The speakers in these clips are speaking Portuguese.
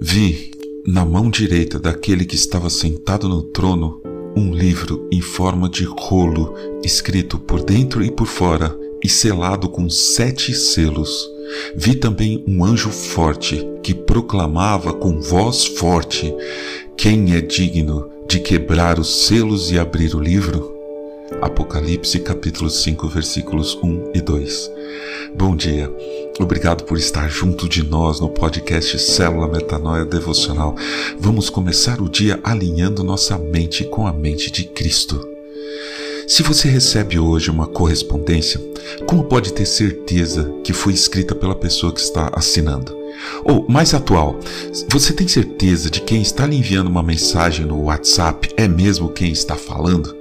Vi, na mão direita daquele que estava sentado no trono, um livro em forma de rolo, escrito por dentro e por fora e selado com sete selos. Vi também um anjo forte que proclamava com voz forte: Quem é digno de quebrar os selos e abrir o livro? Apocalipse capítulo 5, versículos 1 e 2. Bom dia. Obrigado por estar junto de nós no podcast Célula Metanoia Devocional. Vamos começar o dia alinhando nossa mente com a mente de Cristo. Se você recebe hoje uma correspondência, como pode ter certeza que foi escrita pela pessoa que está assinando? Ou, mais atual, você tem certeza de quem está lhe enviando uma mensagem no WhatsApp é mesmo quem está falando?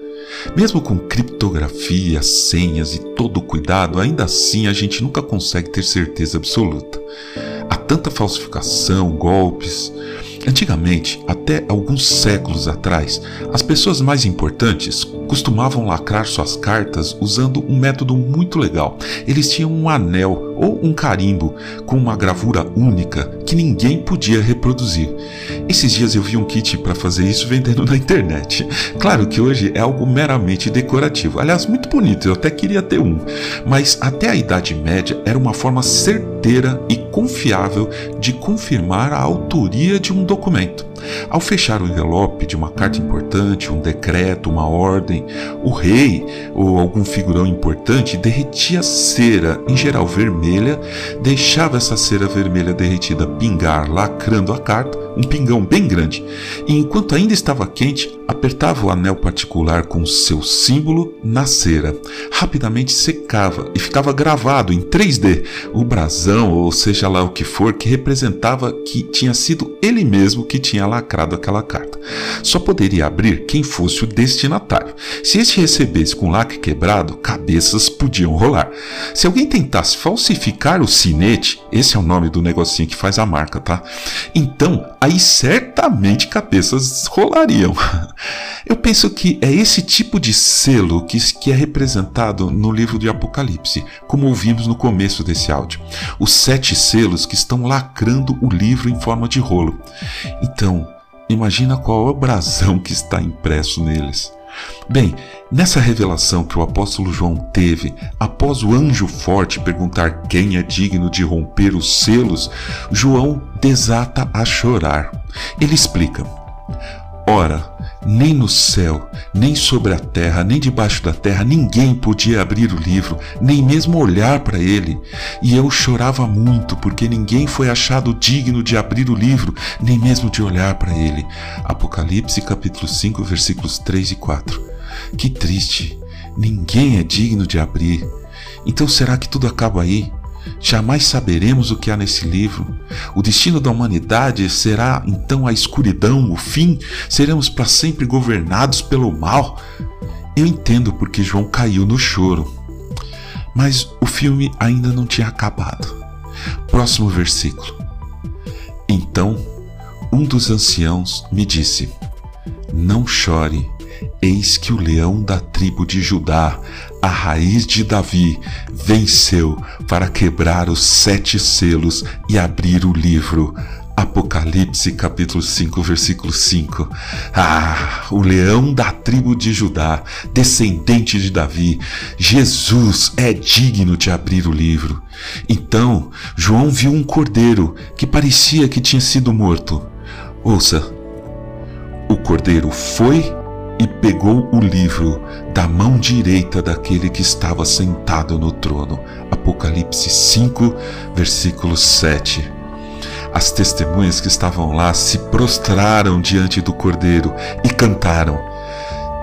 Mesmo com criptografia, senhas e todo o cuidado, ainda assim a gente nunca consegue ter certeza absoluta. Há tanta falsificação, golpes. Antigamente, até alguns séculos atrás, as pessoas mais importantes costumavam lacrar suas cartas usando um método muito legal. Eles tinham um anel ou um carimbo com uma gravura única que ninguém podia reproduzir. Esses dias eu vi um kit para fazer isso vendendo na internet. Claro que hoje é algo meramente decorativo, aliás, muito bonito, eu até queria ter um, mas até a Idade Média era uma forma certeira e confiável de confirmar a autoria de um documento. Ao fechar o envelope de uma carta importante, um decreto, uma ordem, o rei ou algum figurão importante derretia cera, em geral vermelha, deixava essa cera vermelha derretida pingar, lacrando a carta, um pingão bem grande, e enquanto ainda estava quente, apertava o anel particular com seu símbolo na cera. Rapidamente secava e ficava gravado em 3D o brasão, ou seja lá o que for, que representava que tinha sido ele mesmo que tinha lacrado aquela carta. Só poderia abrir quem fosse o destinatário. Se este recebesse com lacre quebrado, cabeças podiam rolar. Se alguém tentasse falsificar o sinete, esse é o nome do negocinho que faz a marca, tá? Então, aí certamente cabeças rolariam. Eu penso que é esse tipo de selo que, que é representado no livro de Apocalipse, como ouvimos no começo desse áudio. Os sete selos que estão lacrando o livro em forma de rolo. Então, imagina qual é o brasão que está impresso neles. Bem, nessa revelação que o apóstolo João teve, após o anjo forte perguntar quem é digno de romper os selos, João desata a chorar. Ele explica: Ora, nem no céu, nem sobre a terra, nem debaixo da terra, ninguém podia abrir o livro, nem mesmo olhar para ele. E eu chorava muito, porque ninguém foi achado digno de abrir o livro, nem mesmo de olhar para ele. Apocalipse capítulo 5, versículos 3 e 4. Que triste! Ninguém é digno de abrir. Então será que tudo acaba aí? Jamais saberemos o que há nesse livro. O destino da humanidade será então a escuridão, o fim? Seremos para sempre governados pelo mal? Eu entendo porque João caiu no choro. Mas o filme ainda não tinha acabado. Próximo versículo. Então, um dos anciãos me disse: Não chore Eis que o leão da tribo de Judá, a raiz de Davi, venceu para quebrar os sete selos e abrir o livro. Apocalipse capítulo 5, versículo 5. Ah, o leão da tribo de Judá, descendente de Davi, Jesus é digno de abrir o livro. Então, João viu um cordeiro que parecia que tinha sido morto. Ouça, o cordeiro foi e pegou o livro da mão direita daquele que estava sentado no trono. Apocalipse 5, versículo 7. As testemunhas que estavam lá se prostraram diante do cordeiro e cantaram: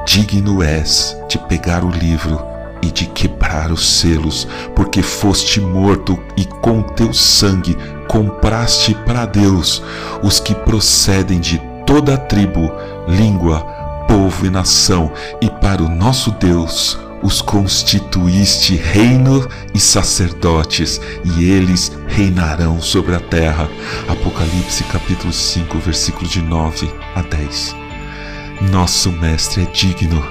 Digno és de pegar o livro e de quebrar os selos, porque foste morto e com teu sangue compraste para Deus os que procedem de toda a tribo, língua, povo e nação, e para o nosso Deus os constituíste reino e sacerdotes, e eles reinarão sobre a terra. Apocalipse capítulo 5, versículo de 9 a 10. Nosso mestre é digno,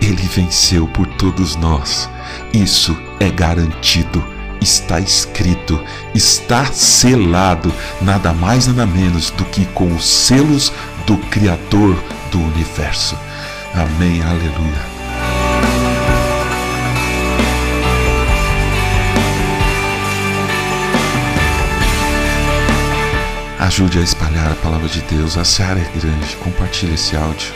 ele venceu por todos nós. Isso é garantido está escrito, está selado, nada mais nada menos do que com os selos do Criador do universo. Amém, aleluia. Ajude a espalhar a palavra de Deus, a seara é grande, compartilhe esse áudio.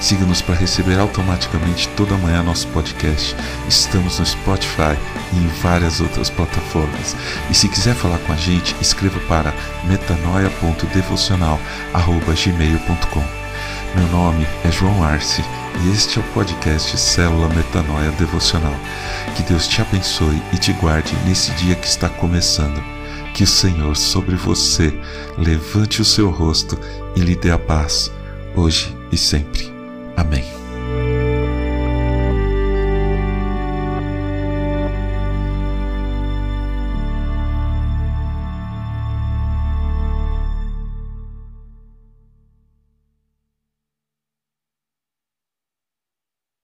Siga-nos para receber automaticamente toda manhã nosso podcast. Estamos no Spotify e em várias outras plataformas. E se quiser falar com a gente, escreva para metanoia.devocional@gmail.com. Meu nome é João Arce e este é o podcast Célula Metanoia Devocional. Que Deus te abençoe e te guarde nesse dia que está começando. Que o Senhor sobre você levante o seu rosto e lhe dê a paz, hoje e sempre. Amém.